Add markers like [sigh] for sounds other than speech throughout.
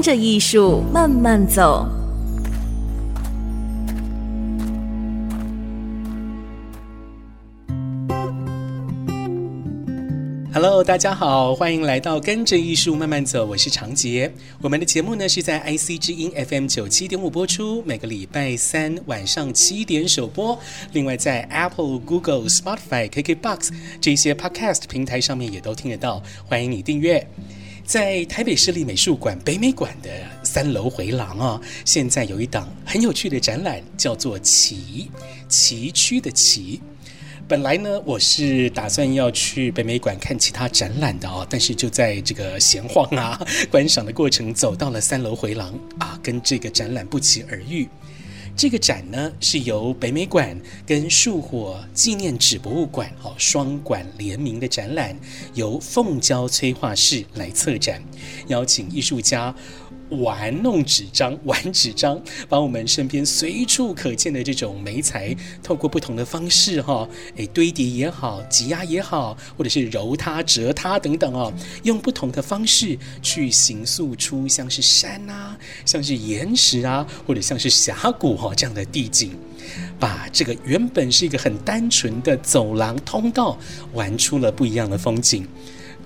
跟着艺术慢慢走。Hello，大家好，欢迎来到跟着艺术慢慢走，我是长杰。我们的节目呢是在 IC 之音 FM 九七点五播出，每个礼拜三晚上七点首播。另外在 Apple、Google、Spotify、KKBox 这些 Podcast 平台上面也都听得到，欢迎你订阅。在台北市立美术馆北美馆的三楼回廊啊，现在有一档很有趣的展览，叫做“崎”，崎岖的“崎”。本来呢，我是打算要去北美馆看其他展览的哦，但是就在这个闲晃啊、观赏的过程，走到了三楼回廊啊，跟这个展览不期而遇。这个展呢，是由北美馆跟树火纪念纸博物馆哦双馆联名的展览，由凤娇催化室来策展，邀请艺术家。玩弄纸张，[laughs] 玩纸张，把我们身边随处可见的这种媒材，透过不同的方式，哈，诶，堆叠也好，挤压也好，或者是揉它、折它等等哦，用不同的方式去形塑出像是山啊，像是岩石啊，或者像是峡谷哈这样的地景，把这个原本是一个很单纯的走廊通道，玩出了不一样的风景。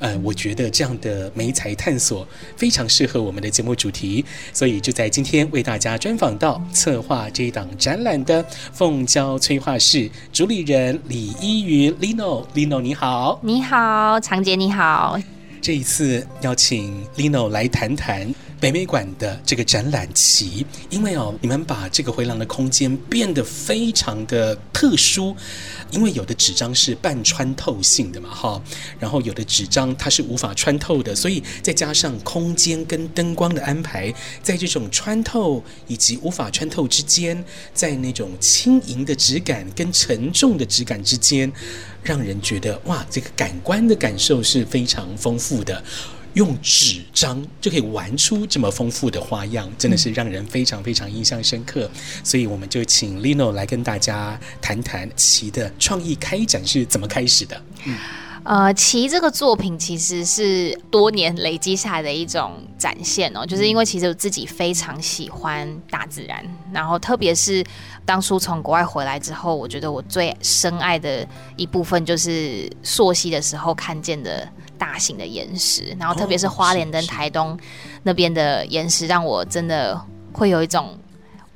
呃，我觉得这样的媒材探索非常适合我们的节目主题，所以就在今天为大家专访到策划这一档展览的凤娇催化室主理人李依云 Lino，Lino 你好，你好，长姐你好，这一次邀请 Lino 来谈谈。北美馆的这个展览期，因为哦，你们把这个回廊的空间变得非常的特殊，因为有的纸张是半穿透性的嘛，哈，然后有的纸张它是无法穿透的，所以再加上空间跟灯光的安排，在这种穿透以及无法穿透之间，在那种轻盈的质感跟沉重的质感之间，让人觉得哇，这个感官的感受是非常丰富的。用纸张就可以玩出这么丰富的花样，真的是让人非常非常印象深刻。所以我们就请 Lino 来跟大家谈谈崎的创意开展是怎么开始的。嗯，呃，崎这个作品其实是多年累积下来的一种展现哦，就是因为其实我自己非常喜欢大自然，然后特别是当初从国外回来之后，我觉得我最深爱的一部分就是溯溪的时候看见的。大型的岩石，然后特别是花莲跟台东那边的岩石，让我真的会有一种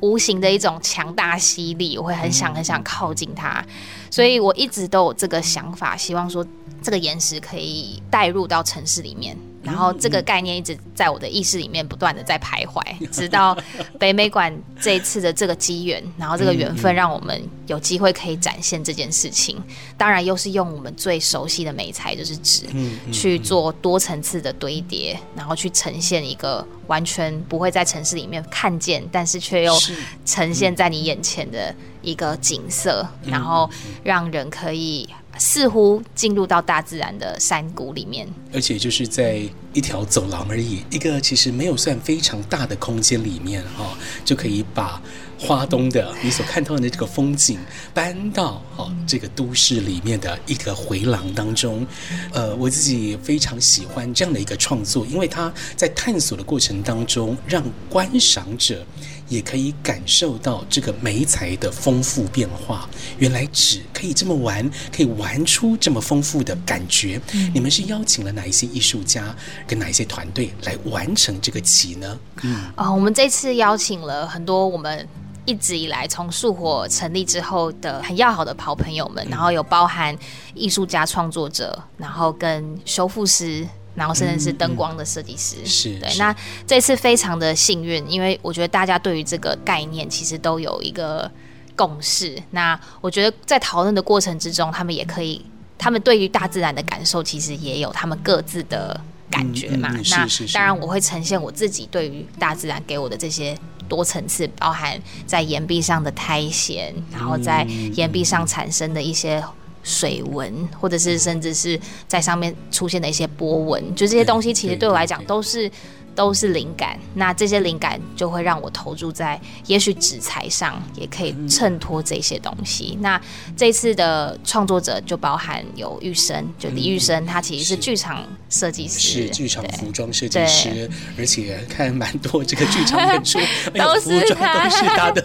无形的一种强大吸力，我会很想很想靠近它，所以我一直都有这个想法，希望说这个岩石可以带入到城市里面。然后这个概念一直在我的意识里面不断的在徘徊，直到北美馆这一次的这个机缘，然后这个缘分让我们有机会可以展现这件事情。当然又是用我们最熟悉的美材，就是纸，去做多层次的堆叠，然后去呈现一个完全不会在城市里面看见，但是却又呈现在你眼前的一个景色，然后让人可以。似乎进入到大自然的山谷里面，而且就是在一条走廊而已，一个其实没有算非常大的空间里面哈，就可以把花东的你所看到的这个风景搬到哈这个都市里面的一个回廊当中。呃，我自己非常喜欢这样的一个创作，因为它在探索的过程当中，让观赏者。也可以感受到这个媒材的丰富变化。原来纸可以这么玩，可以玩出这么丰富的感觉。嗯、你们是邀请了哪一些艺术家跟哪一些团队来完成这个棋呢？嗯，啊、哦，我们这次邀请了很多我们一直以来从树火成立之后的很要好的好朋友们，嗯、然后有包含艺术家、创作者，然后跟修复师。然后甚至是灯光的设计师，是、对。那这次非常的幸运，因为我觉得大家对于这个概念其实都有一个共识。那我觉得在讨论的过程之中，他们也可以，他们对于大自然的感受其实也有他们各自的感觉嘛。那当然我会呈现我自己对于大自然给我的这些多层次，包含在岩壁上的苔藓，然后在岩壁上产生的一些水纹，或者是甚至是在上面出现的一些波纹，就这些东西其实对我来讲都是。都是灵感，那这些灵感就会让我投注在也许纸材上，也可以衬托这些东西。嗯、那这次的创作者就包含有玉生，就李玉生，他其实是剧场设计师，是剧场服装设计师，而且看蛮多这个剧场演出，都是他，[laughs] 都是他的，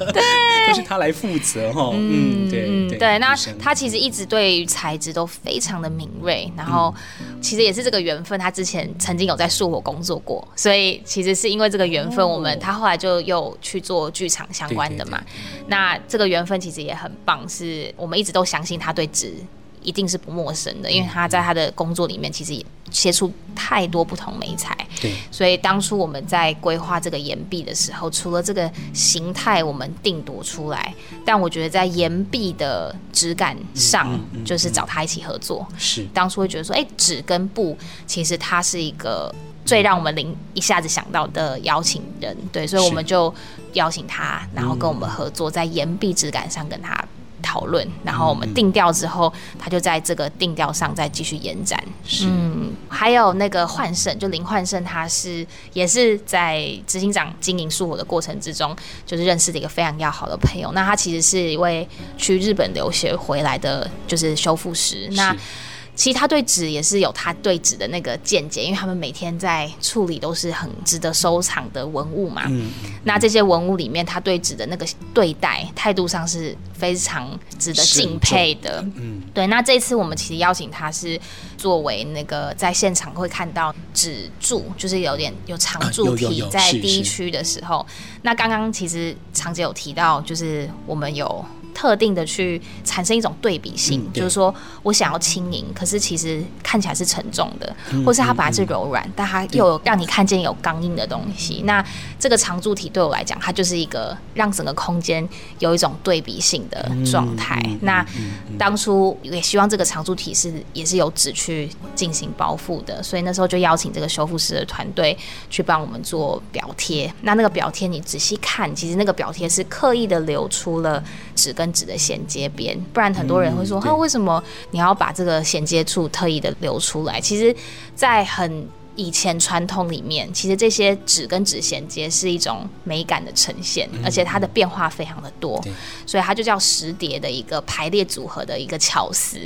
都是他来负责哈。嗯，对对，对，对。那他其实一直对于材质都非常的敏锐，然后其实也是这个缘分，他之前曾经有在树火工作过，所以。其实是因为这个缘分，我们他后来就又去做剧场相关的嘛。那这个缘分其实也很棒，是我们一直都相信他对纸一定是不陌生的，因为他在他的工作里面其实也接触太多不同媒材。对，所以当初我们在规划这个岩壁的时候，除了这个形态我们定夺出来，但我觉得在岩壁的质感上，就是找他一起合作。是，当初会觉得说，哎，纸跟布其实它是一个。最让我们灵一下子想到的邀请人，对，所以我们就邀请他，然后跟我们合作，在岩壁质感上跟他讨论，然后我们定调之后，他就在这个定调上再继续延展。嗯，还有那个焕胜，就林焕胜，他是也是在执行长经营树火的过程之中，就是认识的一个非常要好的朋友。那他其实是一位去日本留学回来的，就是修复师。那其实他对纸也是有他对纸的那个见解，因为他们每天在处理都是很值得收藏的文物嘛。嗯。那这些文物里面，他对纸的那个对待态度上是非常值得敬佩的。嗯。对，那这次我们其实邀请他是作为那个在现场会看到纸柱，就是有点有长柱体在第一区的时候。啊、那刚刚其实常姐有提到，就是我们有。特定的去产生一种对比性，嗯、就是说我想要轻盈，可是其实看起来是沉重的，嗯、或是它本来是柔软，嗯、但它又有让你看见有刚硬的东西。那这个长柱体对我来讲，它就是一个让整个空间有一种对比性的状态。嗯、那当初也希望这个长柱体是也是有纸去进行包覆的，所以那时候就邀请这个修复师的团队去帮我们做表贴。那那个表贴你仔细看，其实那个表贴是刻意的留出了纸跟跟纸的衔接边，不然很多人会说：“那、嗯啊、为什么你要把这个衔接处特意的留出来？”其实，在很以前传统里面，其实这些纸跟纸衔接是一种美感的呈现，嗯、而且它的变化非常的多，所以它就叫石叠的一个排列组合的一个巧思。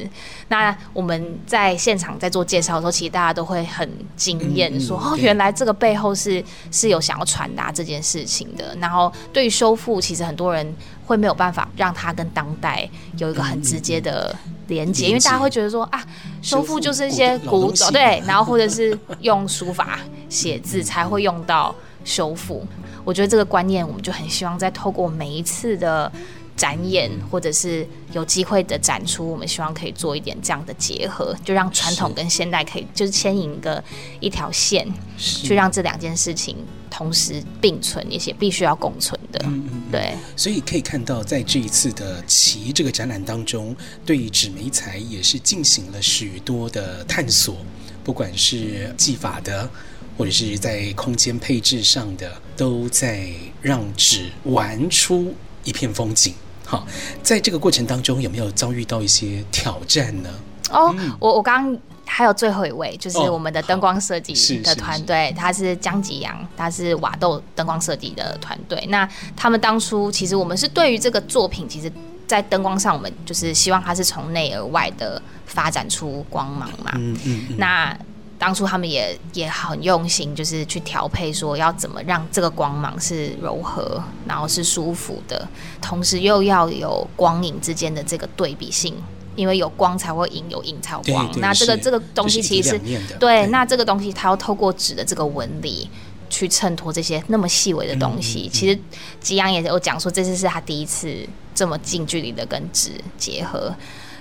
那我们在现场在做介绍的时候，其实大家都会很惊艳，说：“嗯、哦，原来这个背后是是有想要传达这件事情的。”然后对于修复，其实很多人会没有办法让它跟当代有一个很直接的连接，嗯、因为大家会觉得说啊，修复就是一些古董，对，然后或者是用书法写字才会用到修复。我觉得这个观念，我们就很希望在透过每一次的展演，或者是有机会的展出，我们希望可以做一点这样的结合，就让传统跟现代可以就是牵引一个一条线，去让这两件事情。同时并存，也是必须要共存的。嗯嗯，对。所以可以看到，在这一次的奇这个展览当中，对于纸媒材也是进行了许多的探索，不管是技法的，或者是在空间配置上的，都在让纸玩出一片风景。好，在这个过程当中，有没有遭遇到一些挑战呢？哦，嗯、我我刚。还有最后一位，就是我们的灯光设计的团队，他是江吉阳，他是瓦豆灯光设计的团队。那他们当初其实我们是对于这个作品，其实在灯光上，我们就是希望它是从内而外的发展出光芒嘛。嗯嗯。那当初他们也也很用心，就是去调配，说要怎么让这个光芒是柔和，然后是舒服的，同时又要有光影之间的这个对比性。因为有光才会影，有影才有光。那这个这个东西其实是对，对，那这个东西它要透过纸的这个纹理去衬托这些那么细微的东西。嗯嗯、其实吉阳也有讲说，这次是他第一次这么近距离的跟纸结合。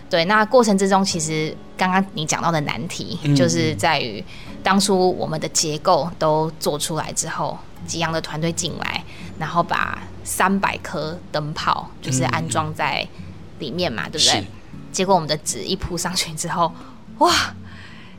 对，那过程之中，其实刚刚你讲到的难题，就是在于当初我们的结构都做出来之后，吉阳的团队进来，然后把三百颗灯泡就是安装在里面嘛，嗯、对不对？结果我们的纸一铺上去之后，哇，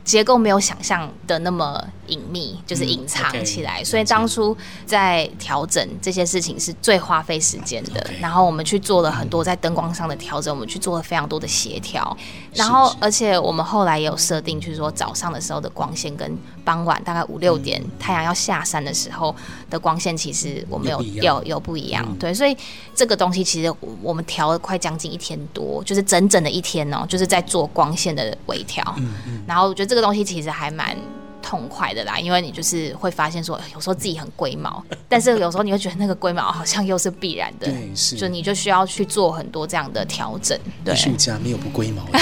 结构没有想象的那么隐秘，就是隐藏起来。嗯 okay, 所以当初在调整这些事情是最花费时间的。Okay, 然后我们去做了很多在灯光上的调整，我们去做了非常多的协调。然后而且我们后来也有设定，就是说早上的时候的光线跟傍晚大概五六点、嗯、太阳要下山的时候的光线，其实我们有有有，不一样。嗯、对，所以这个东西其实我们调了快将近一天多，就是整整的一天哦，就是在做光线的微调。嗯嗯。然后我觉得这个东西其实还蛮痛快的啦，因为你就是会发现说，有时候自己很龟毛，[laughs] 但是有时候你会觉得那个龟毛好像又是必然的，对，是，就你就需要去做很多这样的调整。对，艺术家没有不龟毛的。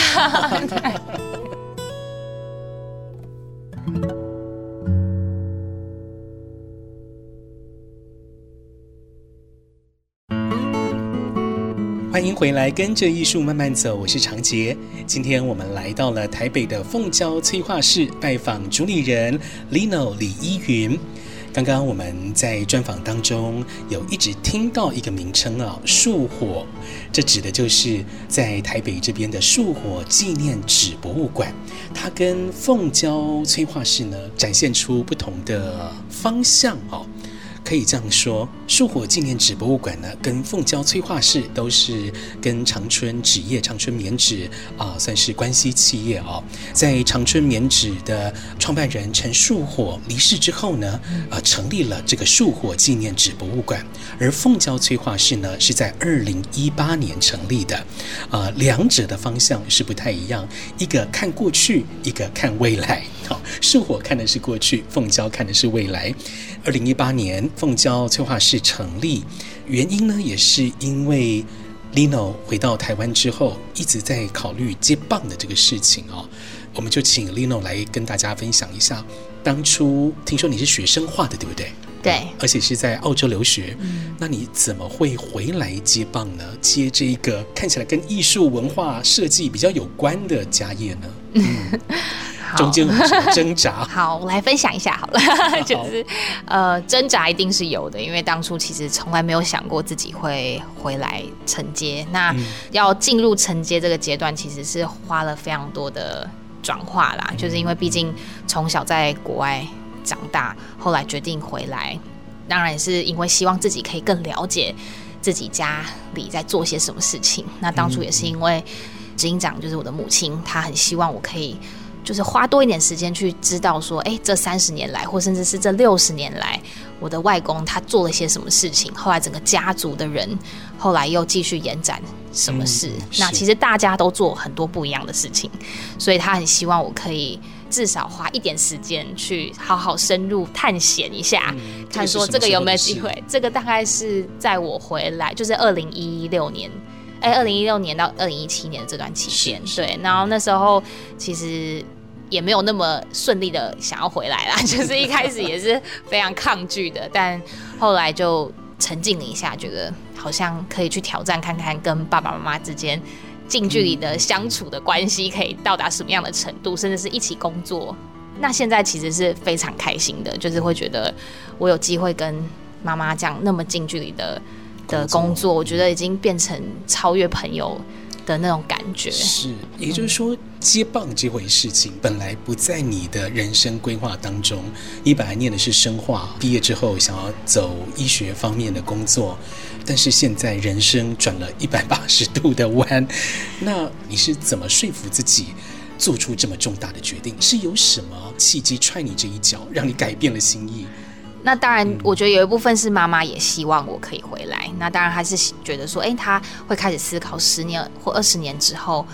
[laughs] [laughs] 欢迎回来，跟着艺术慢慢走。我是长杰。今天我们来到了台北的凤娇催化室，拜访主理人 Lino 李依云。刚刚我们在专访当中有一直听到一个名称啊，树火，这指的就是在台北这边的树火纪念纸博物馆。它跟凤娇催化室呢，展现出不同的方向哦。可以这样说，树火纪念纸博物馆呢，跟凤娇催化室都是跟长春纸业、长春棉纸啊、算是关系企业哦。在长春棉纸的创办人陈树火离世之后呢，呃，成立了这个树火纪念纸博物馆。而凤娇催化室呢，是在二零一八年成立的。呃，两者的方向是不太一样，一个看过去，一个看未来。好，树火看的是过去，凤娇看的是未来。二零一八年，凤娇催化室成立，原因呢，也是因为 Lino 回到台湾之后，一直在考虑接棒的这个事情哦。我们就请 Lino 来跟大家分享一下，当初听说你是学生画的，对不对？对，而且是在澳洲留学，嗯，那你怎么会回来接棒呢？接这一个看起来跟艺术文化设计比较有关的家业呢？[laughs] 嗯。中间挣扎？[laughs] 好，我来分享一下好了。就是呃，挣扎一定是有的，因为当初其实从来没有想过自己会回来承接。那要进入承接这个阶段，其实是花了非常多的转化啦。就是因为毕竟从小在国外长大，后来决定回来，当然也是因为希望自己可以更了解自己家里在做些什么事情。那当初也是因为执行长就是我的母亲，她很希望我可以。就是花多一点时间去知道说，哎，这三十年来，或甚至是这六十年来，我的外公他做了些什么事情？后来整个家族的人，后来又继续延展什么事？嗯、那其实大家都做很多不一样的事情，所以他很希望我可以至少花一点时间去好好深入探险一下，嗯、看说这个有没有机会。这个大概是在我回来，就是二零一六年。哎，二零一六年到二零一七年的这段期间，对，然后那时候其实也没有那么顺利的想要回来啦，[laughs] 就是一开始也是非常抗拒的，但后来就沉静了一下，觉得好像可以去挑战看看，跟爸爸妈妈之间近距离的相处的关系可以到达什么样的程度，甚至是一起工作。那现在其实是非常开心的，就是会觉得我有机会跟妈妈这样那么近距离的。的工作，我觉得已经变成超越朋友的那种感觉。是，也就是说，接棒这回事情本来不在你的人生规划当中。你本来念的是生化，毕业之后想要走医学方面的工作，但是现在人生转了一百八十度的弯。那你是怎么说服自己做出这么重大的决定？是有什么契机踹你这一脚，让你改变了心意？那当然，我觉得有一部分是妈妈也希望我可以回来。那当然还是觉得说，哎，她会开始思考十年或二十年之后，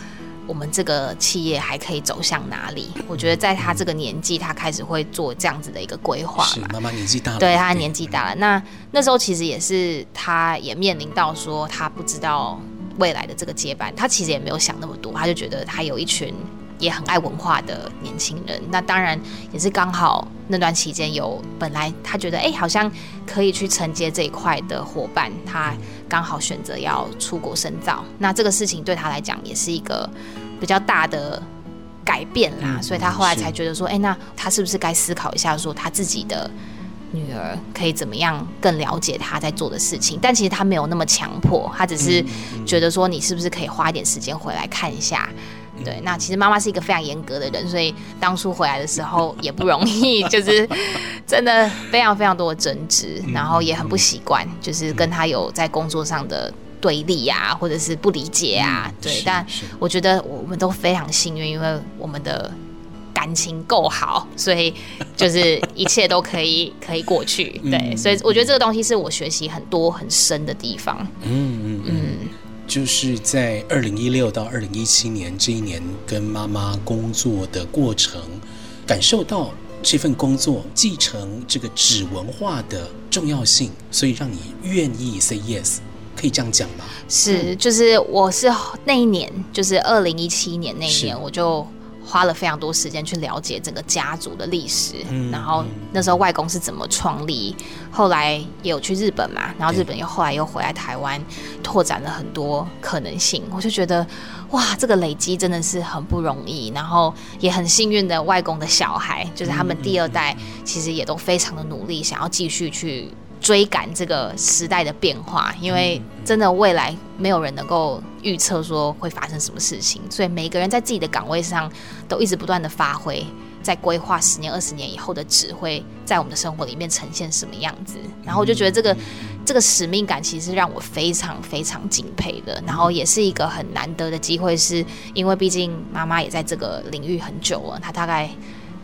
我们这个企业还可以走向哪里？我觉得在她这个年纪，她开始会做这样子的一个规划嘛。妈妈年纪大了，对，她年纪大了。那那时候其实也是，她也面临到说，她不知道未来的这个接班，她其实也没有想那么多，她就觉得她有一群。也很爱文化的年轻人，那当然也是刚好那段期间有本来他觉得哎、欸，好像可以去承接这一块的伙伴，他刚好选择要出国深造，那这个事情对他来讲也是一个比较大的改变啦，嗯、所以他后来才觉得说，哎、欸，那他是不是该思考一下，说他自己的女儿可以怎么样更了解他在做的事情？但其实他没有那么强迫，他只是觉得说，你是不是可以花一点时间回来看一下。对，那其实妈妈是一个非常严格的人，所以当初回来的时候也不容易，[laughs] 就是真的非常非常多的争执，然后也很不习惯，就是跟他有在工作上的对立啊，或者是不理解啊，对。但我觉得我们都非常幸运，因为我们的。感情够好，所以就是一切都可以可以过去。对，嗯、所以我觉得这个东西是我学习很多很深的地方。嗯嗯嗯，就是在二零一六到二零一七年这一年跟妈妈工作的过程，感受到这份工作继承这个纸文化的重要性，所以让你愿意 say yes，可以这样讲吗？是，就是我是那一年，就是二零一七年那一年，我就。花了非常多时间去了解整个家族的历史，嗯、然后那时候外公是怎么创立，后来也有去日本嘛，然后日本又后来又回来台湾，拓展了很多可能性。我就觉得，哇，这个累积真的是很不容易，然后也很幸运的，外公的小孩就是他们第二代，其实也都非常的努力，想要继续去。追赶这个时代的变化，因为真的未来没有人能够预测说会发生什么事情，所以每个人在自己的岗位上都一直不断的发挥，在规划十年、二十年以后的指挥在我们的生活里面呈现什么样子。然后我就觉得这个这个使命感其实让我非常非常敬佩的，然后也是一个很难得的机会，是因为毕竟妈妈也在这个领域很久了，她大概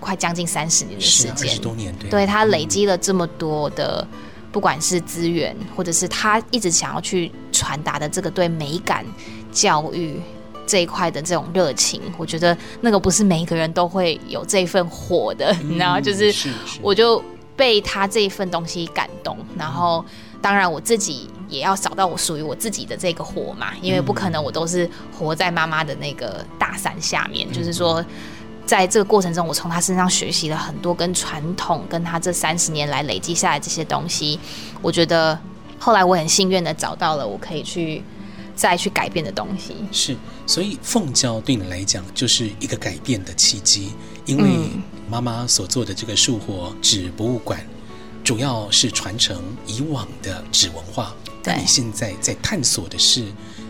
快将近三十年的时间，二十多年，对，对，她累积了这么多的。不管是资源，或者是他一直想要去传达的这个对美感教育这一块的这种热情，我觉得那个不是每一个人都会有这份火的，你知道？[laughs] 就是我就被他这一份东西感动，然后当然我自己也要找到我属于我自己的这个火嘛，因为不可能我都是活在妈妈的那个大伞下面，就是说。在这个过程中，我从他身上学习了很多跟传统，跟他这三十年来累积下来这些东西。我觉得后来我很幸运的找到了我可以去再去改变的东西。是，所以凤娇对你来讲就是一个改变的契机，因为妈妈所做的这个树活纸博物馆，主要是传承以往的纸文化。对，你现在在探索的是。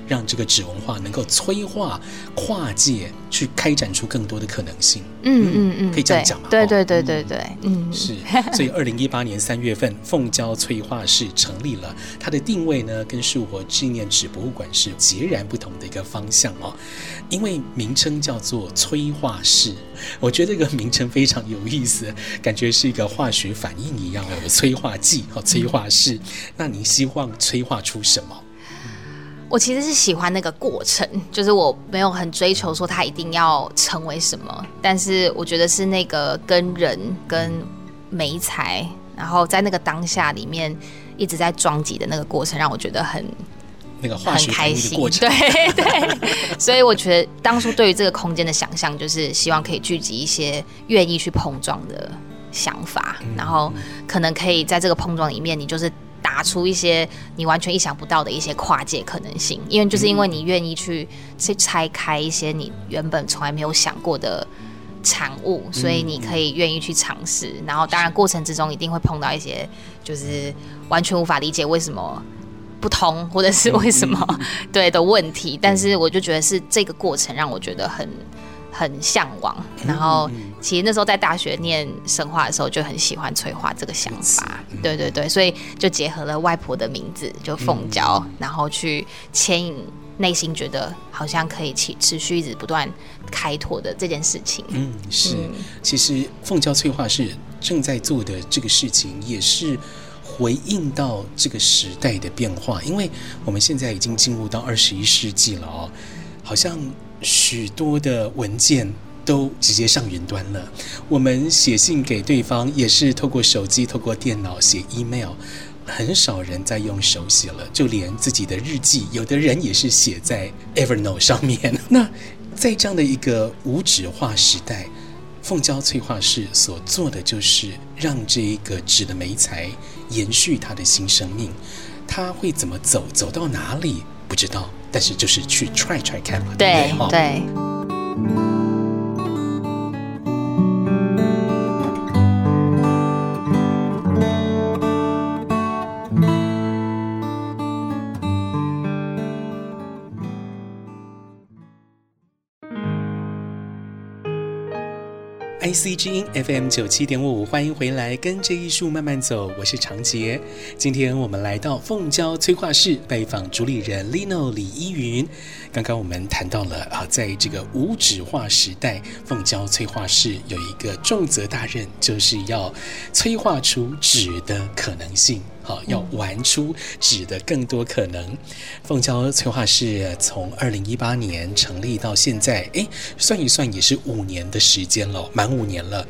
让这个纸文化能够催化跨界，去开展出更多的可能性。嗯嗯嗯，可以这样讲吗？对对对对对，嗯，是。所以二零一八年三月份，凤娇催化室成立了。它的定位呢，跟树活纪念纸博物馆是截然不同的一个方向哦。因为名称叫做催化室，我觉得这个名称非常有意思，感觉是一个化学反应一样，哦催化剂和催化室。嗯、那你希望催化出什么？我其实是喜欢那个过程，就是我没有很追求说他一定要成为什么，但是我觉得是那个跟人跟美材，然后在那个当下里面一直在撞击的那个过程，让我觉得很那个很开心。[laughs] 对对，所以我觉得当初对于这个空间的想象，就是希望可以聚集一些愿意去碰撞的想法，然后可能可以在这个碰撞里面，你就是。打出一些你完全意想不到的一些跨界可能性，因为就是因为你愿意去去拆开一些你原本从来没有想过的产物，所以你可以愿意去尝试。然后当然过程之中一定会碰到一些就是完全无法理解为什么不通，或者是为什么 [laughs] 对的问题。但是我就觉得是这个过程让我觉得很。很向往，然后其实那时候在大学念生化的时候就很喜欢催化这个想法，对对对，所以就结合了外婆的名字就凤娇，然后去牵引内心觉得好像可以持持续一直不断开拓的这件事情。嗯，是，其实凤娇翠化是正在做的这个事情，也是回应到这个时代的变化，因为我们现在已经进入到二十一世纪了哦，好像。许多的文件都直接上云端了。我们写信给对方也是透过手机、透过电脑写 email，很少人在用手写了。就连自己的日记，有的人也是写在 Evernote 上面。[laughs] 那在这样的一个无纸化时代，凤娇催化室所做的就是让这一个纸的媒材延续它的新生命。它会怎么走？走到哪里？不知道。但是就是去 try try 看嘛，对对。对 C 之音 FM 九七点五，欢迎回来，跟着艺术慢慢走，我是长杰。今天我们来到凤娇催化室拜访主理人 Lino 李依云。刚刚我们谈到了啊，在这个无纸化时代，凤娇催化室有一个重责大任，就是要催化出纸的可能性。好，要玩出纸的更多可能。凤娇催化室从二零一八年成立到现在，哎，算一算也是五年的时间了，满五年了。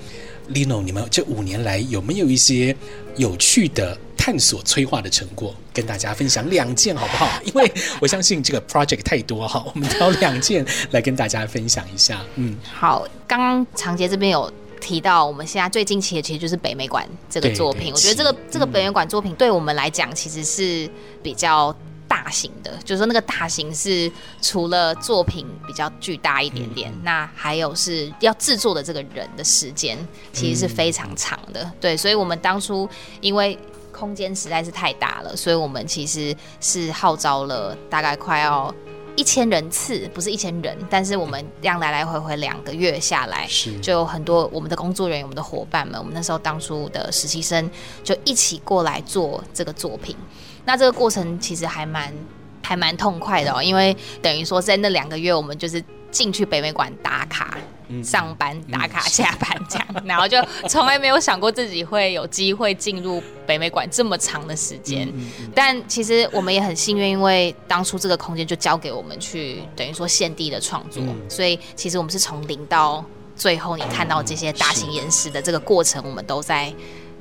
Lino，你们这五年来有没有一些有趣的探索催化的成果，跟大家分享两件好不好？[laughs] 因为我相信这个 project 太多哈，我们挑两件来跟大家分享一下。嗯，好，刚刚长杰这边有。提到我们现在最近期的其实就是北美馆这个作品，我觉得这个这个北美馆作品对我们来讲其实是比较大型的，就是说那个大型是除了作品比较巨大一点点，那还有是要制作的这个人的时间其实是非常长的，对，所以我们当初因为空间实在是太大了，所以我们其实是号召了大概快要。一千人次不是一千人，但是我们这样来来回回两个月下来，是就有很多我们的工作人员、我们的伙伴们，我们那时候当初的实习生就一起过来做这个作品。那这个过程其实还蛮还蛮痛快的哦，因为等于说在那两个月，我们就是进去北美馆打卡。上班打卡下班这样，然后就从来没有想过自己会有机会进入北美馆这么长的时间。但其实我们也很幸运，因为当初这个空间就交给我们去，等于说现地的创作，所以其实我们是从零到最后，你看到这些大型岩石的这个过程，我们都在。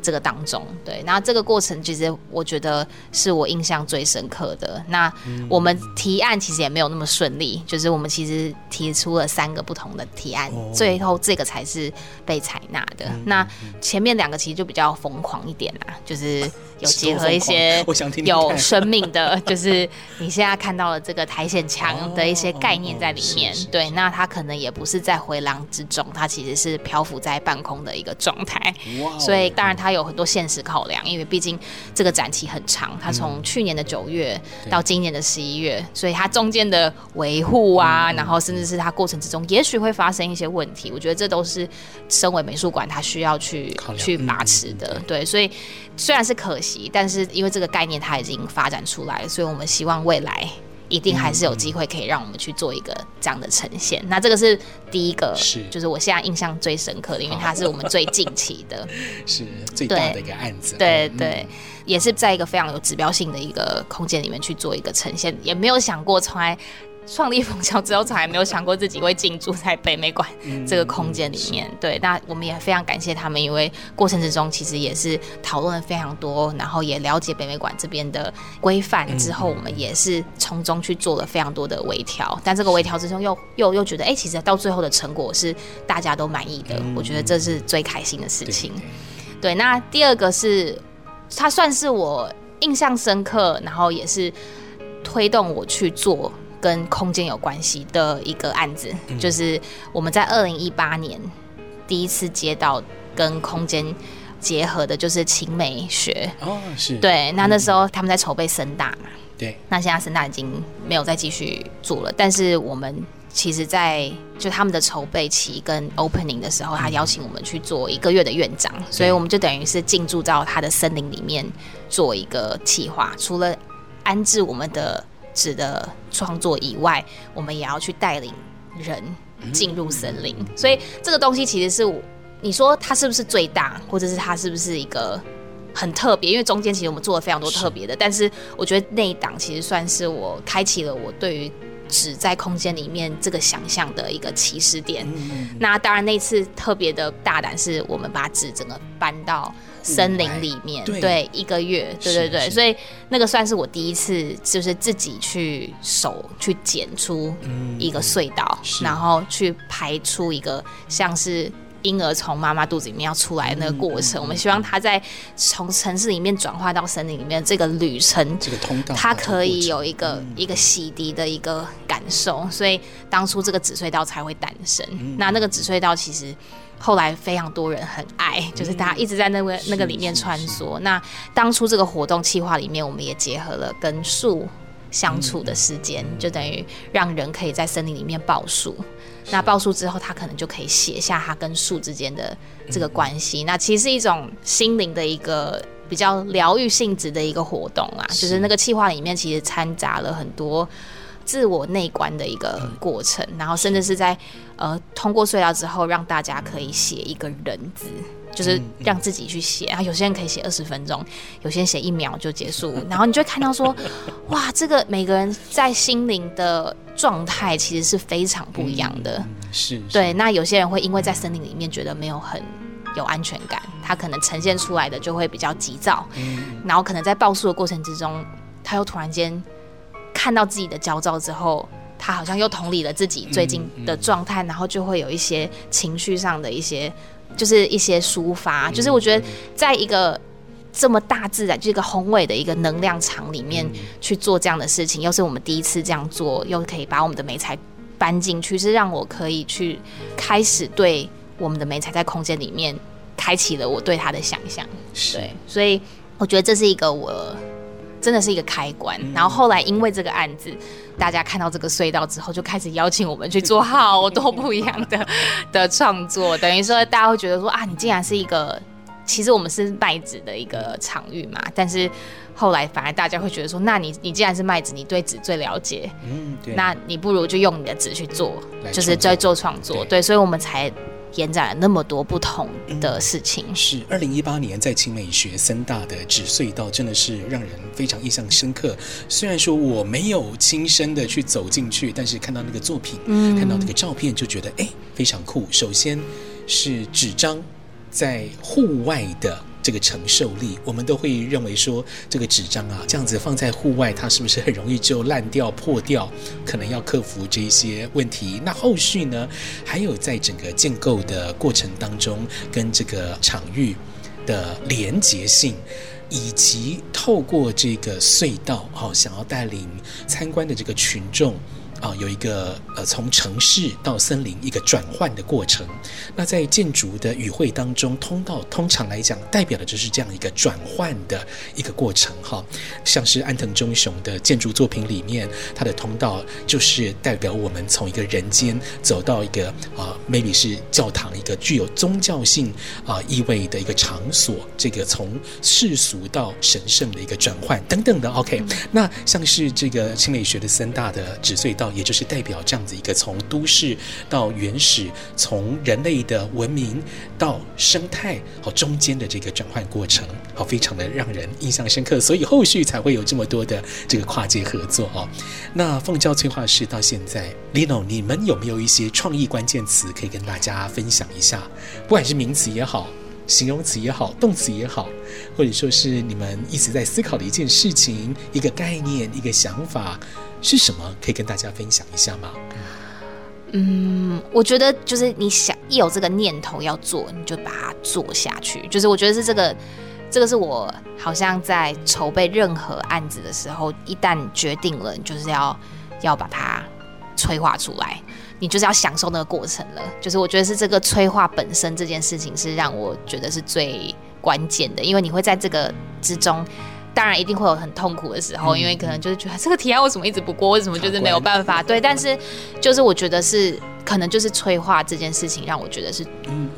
这个当中，对，那这个过程其实我觉得是我印象最深刻的。那我们提案其实也没有那么顺利，就是我们其实提出了三个不同的提案，最后这个才是被采纳的。那前面两个其实就比较疯狂一点啦，就是有结合一些 [laughs] 有生命的，[laughs] 就是你现在看到了这个苔藓墙的一些概念在里面。对，那它可能也不是在回廊之中，它其实是漂浮在半空的一个状态。所以当然它。它有很多现实考量，因为毕竟这个展期很长，它从去年的九月到今年的十一月，所以它中间的维护啊，然后甚至是它过程之中，也许会发生一些问题。我觉得这都是身为美术馆，它需要去去把持的。对，所以虽然是可惜，但是因为这个概念它已经发展出来，所以我们希望未来。一定还是有机会可以让我们去做一个这样的呈现。那这个是第一个，是就是我现在印象最深刻的，因为它是我们最近期的，[laughs] 是最大的一个案子。对对，对，也是在一个非常有指标性的一个空间里面去做一个呈现，也没有想过从来。创立凤娇之后，从来没有想过自己会进驻在北美馆这个空间里面。嗯、对，那我们也非常感谢他们，因为过程之中其实也是讨论了非常多，然后也了解北美馆这边的规范之后，我们也是从中去做了非常多的微调。但这个微调之中又，又又又觉得，哎、欸，其实到最后的成果是大家都满意的。我觉得这是最开心的事情。对，那第二个是，它算是我印象深刻，然后也是推动我去做。跟空间有关系的一个案子，嗯、就是我们在二零一八年第一次接到跟空间结合的，就是青美学哦，是对。那那时候他们在筹备深大嘛，对。那现在深大已经没有再继续做了，但是我们其实，在就他们的筹备期跟 opening 的时候，他邀请我们去做一个月的院长，嗯、所以我们就等于是进驻到他的森林里面做一个企划，除了安置我们的。纸的创作以外，我们也要去带领人进入森林，所以这个东西其实是你说它是不是最大，或者是它是不是一个很特别？因为中间其实我们做了非常多特别的，但是我觉得那一档其实算是我开启了我对于纸在空间里面这个想象的一个起始点。那当然那次特别的大胆，是我们把纸整个搬到。森林里面，对，对一个月，对对对，所以那个算是我第一次，就是自己去手去剪出一个隧道，嗯、然后去排出一个像是婴儿从妈妈肚子里面要出来的那个过程。嗯、我们希望他在从城市里面转化到森林里面这个旅程，这个通道，它可以有一个、嗯、一个洗涤的一个感受。所以当初这个紫隧道才会诞生。嗯、那那个紫隧道其实。后来非常多人很爱，就是大家一直在那个、那个里面穿梭。那当初这个活动计划里面，我们也结合了跟树相处的时间，就等于让人可以在森林里面抱树。那抱树之后，他可能就可以写下他跟树之间的这个关系。那其实是一种心灵的一个比较疗愈性质的一个活动啊，就是那个计划里面其实掺杂了很多自我内观的一个过程，然后甚至是在呃通过隧道之后，让大家可以写一个人字。就是让自己去写啊，有些人可以写二十分钟，有些人写一秒就结束，[laughs] 然后你就会看到说，哇，这个每个人在心灵的状态其实是非常不一样的。是，对。那有些人会因为在森林里面觉得没有很有安全感，他可能呈现出来的就会比较急躁，然后可能在报数的过程之中，他又突然间看到自己的焦躁之后，他好像又同理了自己最近的状态，然后就会有一些情绪上的一些。就是一些抒发，就是我觉得在一个这么大自然，就是一个宏伟的一个能量场里面去做这样的事情，又是我们第一次这样做，又可以把我们的美材搬进去，是让我可以去开始对我们的美材在空间里面开启了我对它的想象。对，所以我觉得这是一个我。真的是一个开关，然后后来因为这个案子，大家看到这个隧道之后，就开始邀请我们去做好多不一样的的创作，等于说大家会觉得说啊，你竟然是一个，其实我们是卖纸的一个场域嘛，但是后来反而大家会觉得说，那你你既然是卖纸，你对纸最了解，嗯，对，那你不如就用你的纸去做，就是在做创作，对，所以我们才。延展了那么多不同的事情。嗯、是二零一八年在清美学森大的纸隧道，真的是让人非常印象深刻。虽然说我没有亲身的去走进去，但是看到那个作品，嗯、看到那个照片，就觉得哎，非常酷。首先是纸张在户外的。这个承受力，我们都会认为说，这个纸张啊，这样子放在户外，它是不是很容易就烂掉、破掉？可能要克服这些问题。那后续呢？还有在整个建构的过程当中，跟这个场域的连结性，以及透过这个隧道，哦，想要带领参观的这个群众。啊，有一个呃，从城市到森林一个转换的过程。那在建筑的语汇当中，通道通常来讲代表的就是这样一个转换的一个过程哈。像是安藤忠雄的建筑作品里面，它的通道就是代表我们从一个人间走到一个啊，maybe 是教堂，一个具有宗教性啊意味的一个场所。这个从世俗到神圣的一个转换等等的。OK，那像是这个青美学的三大的纸隧道。也就是代表这样子一个从都市到原始，从人类的文明到生态好中间的这个转换过程，好非常的让人印象深刻，所以后续才会有这么多的这个跨界合作哦。那凤娇催化室到现在，Lino，你们有没有一些创意关键词可以跟大家分享一下？不管是名词也好，形容词也好，动词也好，或者说是你们一直在思考的一件事情、一个概念、一个想法。是什么？可以跟大家分享一下吗？嗯，我觉得就是你想一有这个念头要做，你就把它做下去。就是我觉得是这个，这个是我好像在筹备任何案子的时候，一旦决定了，就是要要把它催化出来，你就是要享受那个过程了。就是我觉得是这个催化本身这件事情是让我觉得是最关键的，因为你会在这个之中。当然一定会有很痛苦的时候，因为可能就是觉得这个提案为什么一直不过，为什么就是没有办法？对，但是就是我觉得是可能就是催化这件事情，让我觉得是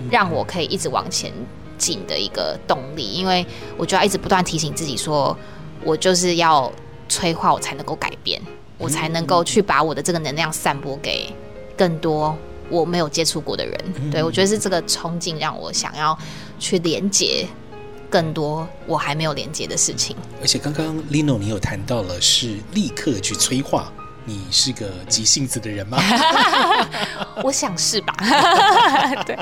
让我可以一直往前进的一个动力，因为我就要一直不断提醒自己说，我就是要催化，我才能够改变，我才能够去把我的这个能量散播给更多我没有接触过的人。对，我觉得是这个冲劲让我想要去连接。更多我还没有连接的事情，而且刚刚 Lino 你有谈到了是立刻去催化，你是个急性子的人吗？[laughs] 我想是吧。[laughs] 对，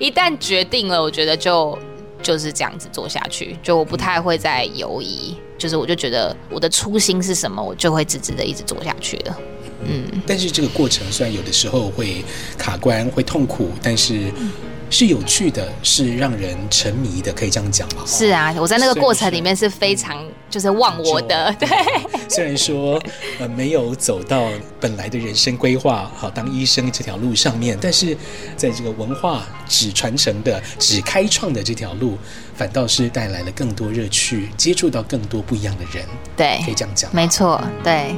一旦决定了，我觉得就就是这样子做下去，就我不太会再犹疑，就是我就觉得我的初心是什么，我就会直直的一直做下去了。嗯，但是这个过程虽然有的时候会卡关、会痛苦，但是。是有趣的，是让人沉迷的，可以这样讲吗？是啊，我在那个过程里面是非常就是忘我的，对，虽然说呃没有走到本来的人生规划，好当医生这条路上面，但是在这个文化只传承的只开创的这条路，反倒是带来了更多乐趣，接触到更多不一样的人。对，可以这样讲，没错，对。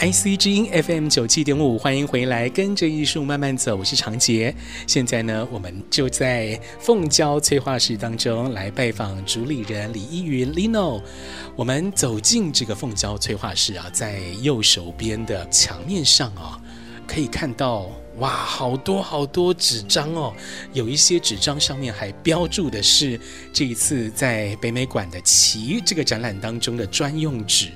IC 之音 FM 九七点五，欢迎回来，跟着艺术慢慢走，我是长杰。现在呢，我们就在凤娇催化室当中来拜访主理人李依云 Lino。我们走进这个凤娇催化室啊，在右手边的墙面上啊，可以看到哇，好多好多纸张哦，有一些纸张上面还标注的是这一次在北美馆的奇这个展览当中的专用纸。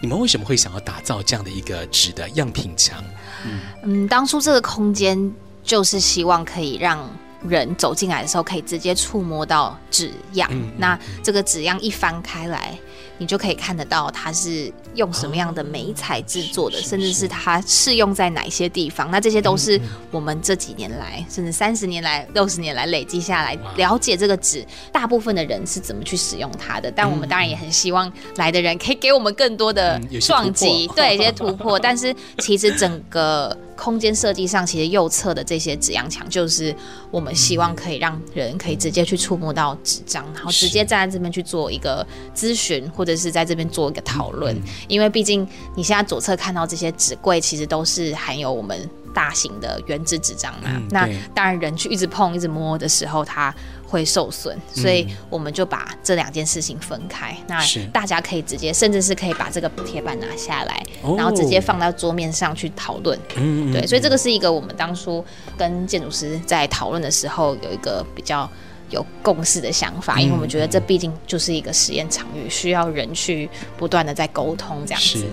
你们为什么会想要打造这样的一个纸的样品墙？嗯，嗯，当初这个空间就是希望可以让人走进来的时候可以直接触摸到纸样。嗯，那这个纸样一翻开来。你就可以看得到它是用什么样的美材制作的，哦、甚至是它适用在哪些地方。那这些都是我们这几年来，嗯、甚至三十年来、六十年来累积下来，了解这个纸大部分的人是怎么去使用它的。但我们当然也很希望来的人可以给我们更多的撞击，嗯、对一些 [laughs] 突破。但是其实整个。空间设计上，其实右侧的这些纸样墙，就是我们希望可以让人可以直接去触摸到纸张，然后直接站在这边去做一个咨询，或者是在这边做一个讨论。因为毕竟你现在左侧看到这些纸柜，其实都是含有我们大型的原子纸张嘛。那当然，人去一直碰、一直摸的时候，它。会受损，所以我们就把这两件事情分开。嗯、那大家可以直接，甚至是可以把这个铁板拿下来，哦、然后直接放到桌面上去讨论。嗯，对，所以这个是一个我们当初跟建筑师在讨论的时候有一个比较有共识的想法，嗯、因为我们觉得这毕竟就是一个实验场域，需要人去不断的在沟通这样子。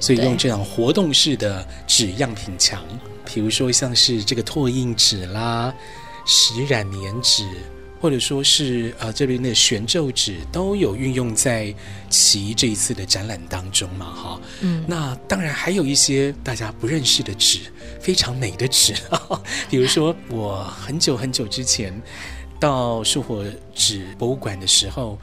所以用这样活动式的纸样品墙，比如说像是这个拓印纸啦、石染棉纸。或者说是呃这边的悬皱纸都有运用在其这一次的展览当中嘛哈，嗯，那当然还有一些大家不认识的纸，非常美的纸，比如说我很久很久之前到树火纸博物馆的时候。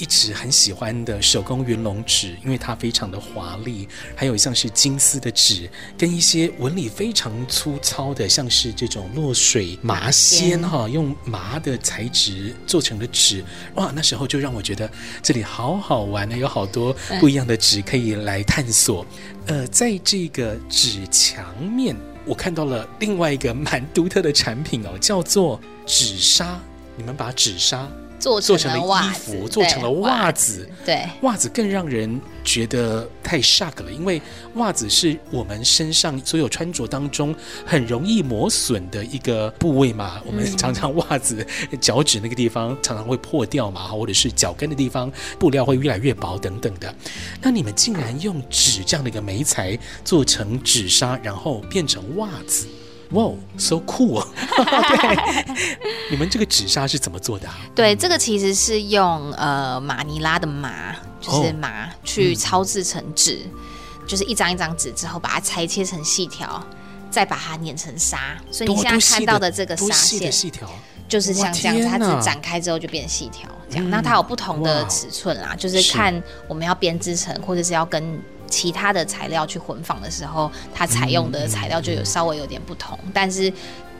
一直很喜欢的手工云龙纸，因为它非常的华丽，还有像是金丝的纸，跟一些纹理非常粗糙的，像是这种落水麻仙哈，用麻的材质做成的纸，哇，那时候就让我觉得这里好好玩呢，有好多不一样的纸可以来探索。呃，在这个纸墙面，我看到了另外一个蛮独特的产品哦，叫做纸纱。你们把纸纱。做成了衣服，做成了袜子，对，袜子更让人觉得太 shock 了，因为袜子是我们身上所有穿着当中很容易磨损的一个部位嘛。我们常常袜子脚趾那个地方常常会破掉嘛，或者是脚跟的地方布料会越来越薄等等的。那你们竟然用纸这样的一个媒材做成纸纱，然后变成袜子。哇，so cool！[laughs] [laughs] 对，你们这个纸纱是怎么做的啊？对，这个其实是用呃马尼拉的麻，就是麻去操制成纸，就是一张一张纸之后，把它裁切成细条，再把它碾成纱。所以你现在看到的这个纱线，细条就是像这样子，它只展开之后就变细条这样。嗯、那它有不同的尺寸啦，就是看我们要编织成，或者是要跟。其他的材料去混纺的时候，它采用的材料就有稍微有点不同，但是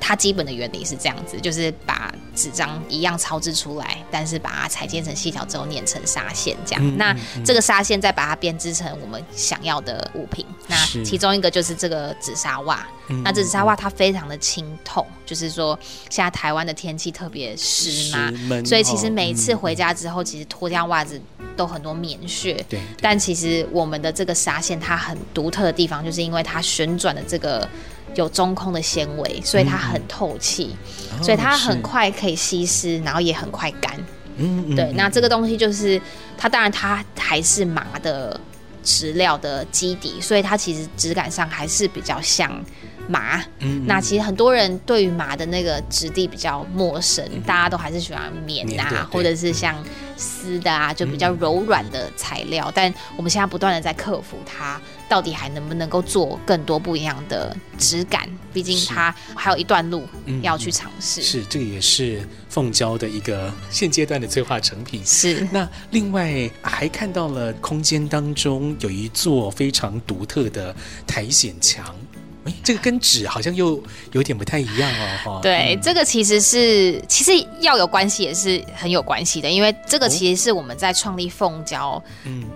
它基本的原理是这样子，就是把纸张一样操制出来，但是把它裁切成细条之后碾成纱线这样。那这个纱线再把它编织成我们想要的物品。那其中一个就是这个紫砂袜。那这紫砂袜它非常的清透，就是说现在台湾的天气特别湿嘛，所以其实每一次回家之后，其实脱掉袜子。都很多棉絮，对，但其实我们的这个纱线它很独特的地方，就是因为它旋转的这个有中空的纤维，所以它很透气，嗯、所以它很快可以吸湿，然后也很快干。嗯，嗯，对，嗯、那这个东西就是它，当然它还是麻的质料的基底，所以它其实质感上还是比较像麻。嗯，嗯，那其实很多人对于麻的那个质地比较陌生，嗯、大家都还是喜欢棉啊，或者是像。丝的啊，就比较柔软的材料。嗯、但我们现在不断的在克服它，到底还能不能够做更多不一样的质感？毕竟它还有一段路要去尝试。是，这个也是凤娇的一个现阶段的催化成品。是。那另外还看到了空间当中有一座非常独特的苔藓墙。哎，这个跟纸好像又有点不太一样哦，哈。对，嗯、这个其实是其实要有关系也是很有关系的，因为这个其实是我们在创立凤娇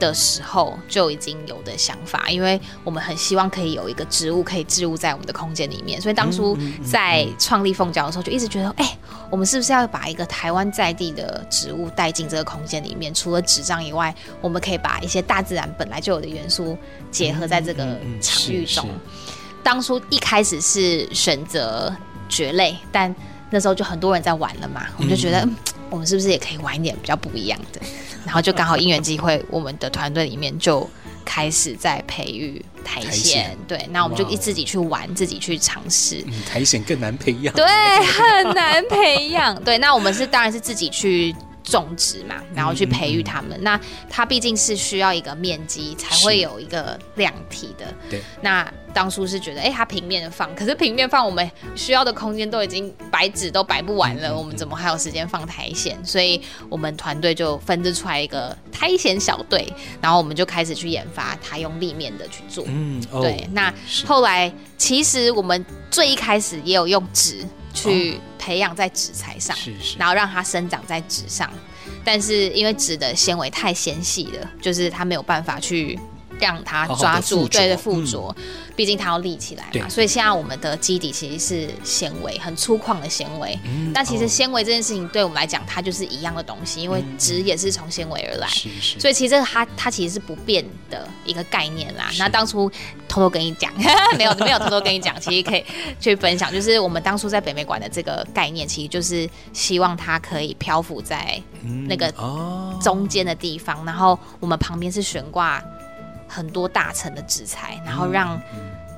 的时候就已经有的想法，嗯、因为我们很希望可以有一个植物可以置入在我们的空间里面，所以当初在创立凤娇的时候就一直觉得，哎，我们是不是要把一个台湾在地的植物带进这个空间里面？除了纸张以外，我们可以把一些大自然本来就有的元素结合在这个场域中。当初一开始是选择蕨类，但那时候就很多人在玩了嘛，我们就觉得，嗯，我们是不是也可以玩一点比较不一样的？[laughs] 然后就刚好因缘机会，我们的团队里面就开始在培育苔藓。对，那我们就一自己去玩，自己去尝试。嗯，苔藓更难培养，对，很难培养。对，那我们是当然是自己去。种植嘛，然后去培育它们。嗯嗯嗯，那它毕竟是需要一个面积才会有一个量体的。对。那当初是觉得，哎，它平面放，可是平面放我们需要的空间都已经白纸都摆不完了，我们怎么还有时间放苔藓？所以我们团队就分支出来一个苔藓小队，然后我们就开始去研发它用立面的去做。嗯。对。哦、那后来其实我们最一开始也有用纸。去培养在纸材上，是是，然后让它生长在纸上，但是因为纸的纤维太纤细了，就是它没有办法去。让它抓住，对的附着，毕、嗯、竟它要立起来嘛。所以现在我们的基底其实是纤维，很粗犷的纤维。嗯、但其实纤维这件事情对我们来讲，它就是一样的东西，因为纸也是从纤维而来。所以其实它它其实是不变的一个概念啦。那当初偷偷跟你讲，[laughs] 没有没有偷偷跟你讲，其实可以去分享，就是我们当初在北美馆的这个概念，其实就是希望它可以漂浮在那个中间的地方，然后我们旁边是悬挂。很多大层的纸材，然后让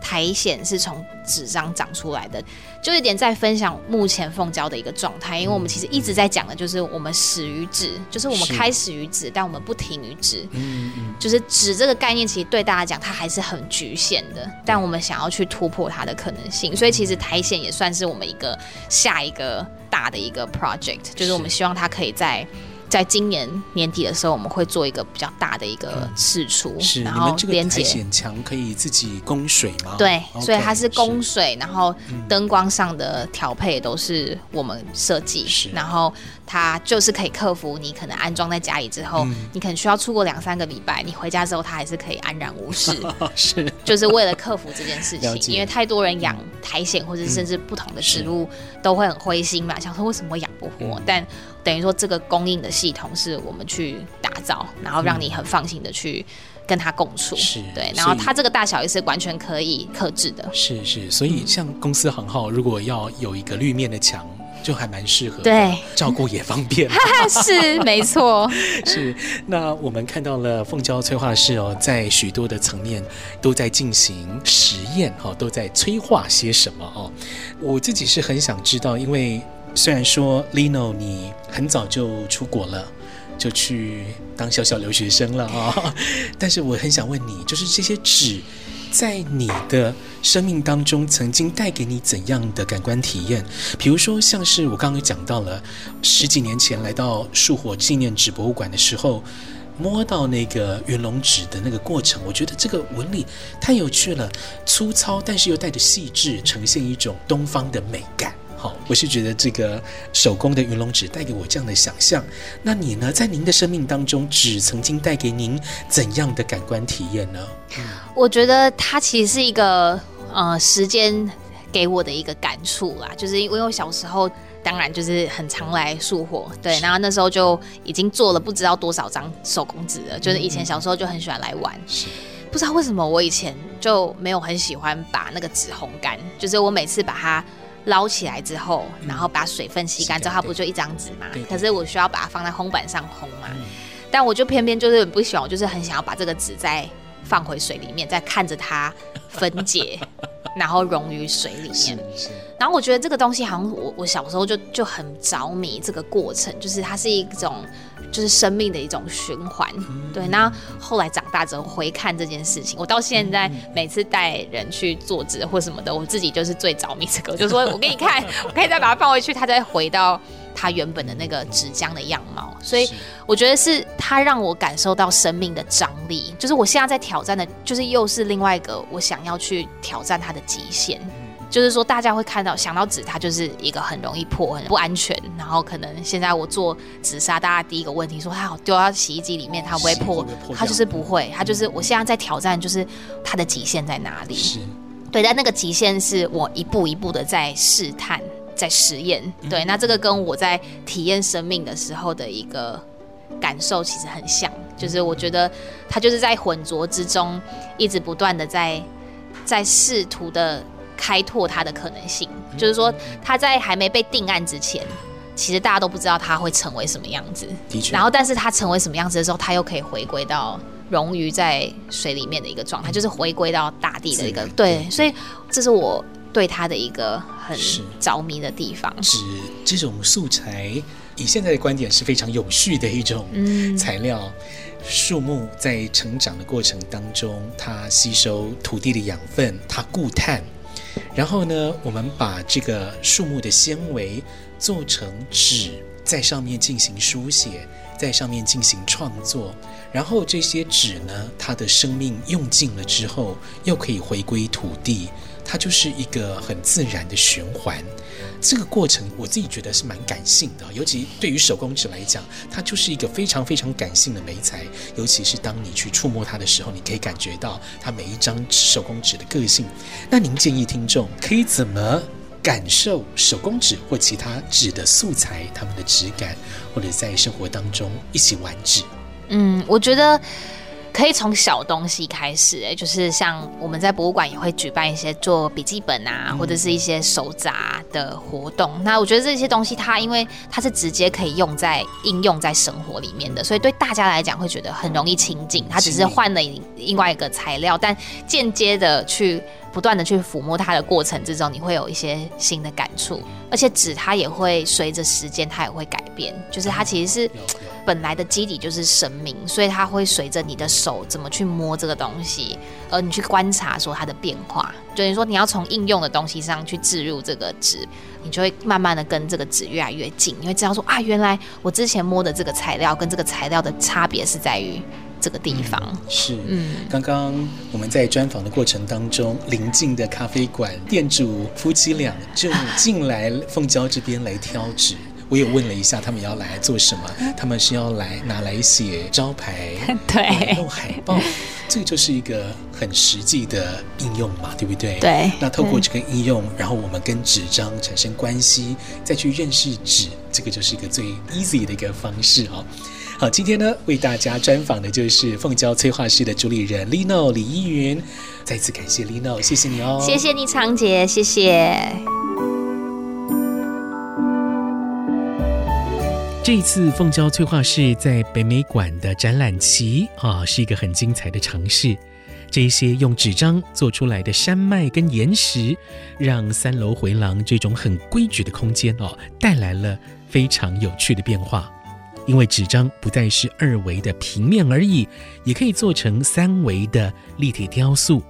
苔藓是从纸张长出来的，就有点在分享目前凤娇的一个状态。因为我们其实一直在讲的就是我们始于纸，就是我们开始于纸，但我们不停于纸。嗯嗯，就是纸这个概念，其实对大家讲它还是很局限的，但我们想要去突破它的可能性。所以其实苔藓也算是我们一个下一个大的一个 project，就是我们希望它可以在。在今年年底的时候，我们会做一个比较大的一个试出，嗯、是然后连接。苔藓墙可以自己供水吗？对，okay, 所以它是供水，然后灯光上的调配都是我们设计，是。然后它就是可以克服你可能安装在家里之后，嗯、你可能需要出国两三个礼拜，你回家之后它还是可以安然无事。[laughs] 是，就是为了克服这件事情，因为太多人养苔藓或者甚至不同的植物都会很灰心嘛，想说为什么养不活，嗯、但。等于说，这个供应的系统是我们去打造，然后让你很放心的去跟他共处。是、嗯，对。然后它这个大小也是完全可以克制的。是是，所以像公司行号，如果要有一个绿面的墙，就还蛮适合。对，照顾也方便。[laughs] 是，没错。[laughs] 是。那我们看到了凤娇催化室哦，在许多的层面都在进行实验哈，都在催化些什么哦。我自己是很想知道，因为。虽然说 Lino 你很早就出国了，就去当小小留学生了啊，[laughs] 但是我很想问你，就是这些纸在你的生命当中曾经带给你怎样的感官体验？比如说，像是我刚刚讲到了十几年前来到树火纪念纸博物馆的时候，摸到那个云龙纸的那个过程，我觉得这个纹理太有趣了，粗糙但是又带着细致，呈现一种东方的美感。好，我是觉得这个手工的云龙纸带给我这样的想象。那你呢？在您的生命当中，纸曾经带给您怎样的感官体验呢？我觉得它其实是一个呃时间给我的一个感触啦，就是因为我小时候当然就是很常来树火，对，然后那时候就已经做了不知道多少张手工纸了，就是以前小时候就很喜欢来玩。是，不知道为什么我以前就没有很喜欢把那个纸烘干，就是我每次把它。捞起来之后，然后把水分吸干之后，它不就一张纸嘛？可是我需要把它放在烘板上烘嘛。但我就偏偏就是不喜欢，我就是很想要把这个纸再放回水里面，再看着它分解，[laughs] 然后溶于水里面。然后我觉得这个东西好像我我小时候就就很着迷这个过程，就是它是一种就是生命的一种循环。对，那后来长大之后回看这件事情，我到现在每次带人去做纸或什么的，我自己就是最着迷这个，[laughs] 就是说我给你看，我可以再把它放回去，它再回到它原本的那个纸浆的样貌。所以我觉得是它让我感受到生命的张力，就是我现在在挑战的，就是又是另外一个我想要去挑战它的极限。就是说，大家会看到想到纸，它就是一个很容易破、很不安全。然后可能现在我做纸砂，大家第一个问题说：“它好丢到洗衣机里面，它不会破？”破，它就是不会，它就是我现在在挑战，就是它的极限在哪里？是，对，但那个极限是我一步一步的在试探、在实验。对，那这个跟我在体验生命的时候的一个感受其实很像，就是我觉得它就是在浑浊之中，一直不断的在在试图的。开拓它的可能性，就是说，它在还没被定案之前，其实大家都不知道它会成为什么样子。的确。然后，但是它成为什么样子的时候，它又可以回归到溶于在水里面的一个状态，就是回归到大地的一个对。所以，这是我对它的一个很着迷的地方。是这种素材，以现在的观点是非常有序的一种材料。嗯、树木在成长的过程当中，它吸收土地的养分，它固碳。然后呢，我们把这个树木的纤维做成纸，在上面进行书写，在上面进行创作。然后这些纸呢，它的生命用尽了之后，又可以回归土地。它就是一个很自然的循环，这个过程我自己觉得是蛮感性的，尤其对于手工纸来讲，它就是一个非常非常感性的媒材。尤其是当你去触摸它的时候，你可以感觉到它每一张手工纸的个性。那您建议听众可以怎么感受手工纸或其他纸的素材它们的质感，或者在生活当中一起玩纸？嗯，我觉得。可以从小东西开始，哎，就是像我们在博物馆也会举办一些做笔记本啊，或者是一些手札的活动。那我觉得这些东西它因为它是直接可以用在应用在生活里面的，所以对大家来讲会觉得很容易亲近。它只是换了另外一个材料，但间接的去不断的去抚摸它的过程之中，你会有一些新的感触。而且纸它也会随着时间它也会改变，就是它其实是。本来的基底就是神明，所以它会随着你的手怎么去摸这个东西，而你去观察说它的变化。就是说你要从应用的东西上去置入这个纸，你就会慢慢的跟这个纸越来越近。你会知道说啊，原来我之前摸的这个材料跟这个材料的差别是在于这个地方。嗯、是，嗯，刚刚我们在专访的过程当中，邻近的咖啡馆店主夫妻俩就进来凤娇这边来挑纸。[laughs] 我也问了一下，他们要来做什么？他们是要来拿来写招牌，[laughs] 对，弄海报，这个就是一个很实际的应用嘛，对不对？对。那透过这个应用，然后我们跟纸张产生关系，再去认识纸，这个就是一个最 easy 的一个方式哦。好，今天呢，为大家专访的就是凤娇催化室的主理人 Lino 李依云，再次感谢 Lino，谢谢你哦，谢谢你长姐，谢谢。这一次凤娇催化室在北美馆的展览期啊，是一个很精彩的尝试。这一些用纸张做出来的山脉跟岩石，让三楼回廊这种很规矩的空间哦，带来了非常有趣的变化。因为纸张不再是二维的平面而已，也可以做成三维的立体雕塑。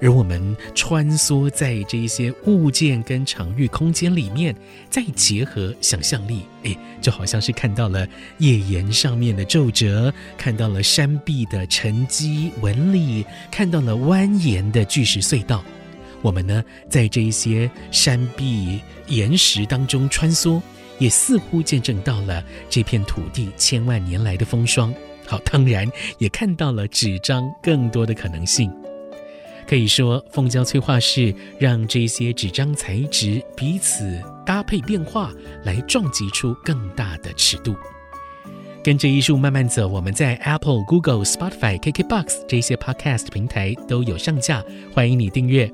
而我们穿梭在这些物件跟场域空间里面，再结合想象力，哎，就好像是看到了页岩上面的皱褶，看到了山壁的沉积纹理，看到了蜿蜒的巨石隧道。我们呢，在这些山壁岩石当中穿梭，也似乎见证到了这片土地千万年来的风霜。好，当然也看到了纸张更多的可能性。可以说，凤娇催化室让这些纸张材质彼此搭配变化，来撞击出更大的尺度。跟着艺术慢慢走，我们在 Apple、Google、Spotify、KKBox 这些 Podcast 平台都有上架，欢迎你订阅。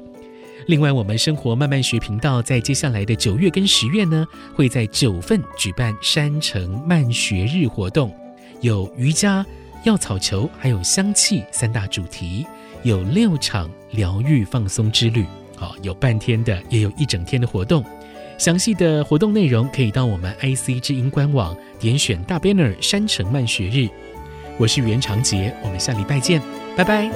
另外，我们生活慢慢学频道在接下来的九月跟十月呢，会在九份举办山城慢学日活动，有瑜伽、药草球，还有香气三大主题。有六场疗愈放松之旅，好，有半天的，也有一整天的活动。详细的活动内容可以到我们 IC 之音官网点选大 banner 山城慢学日。我是袁长杰，我们下礼拜见，拜拜。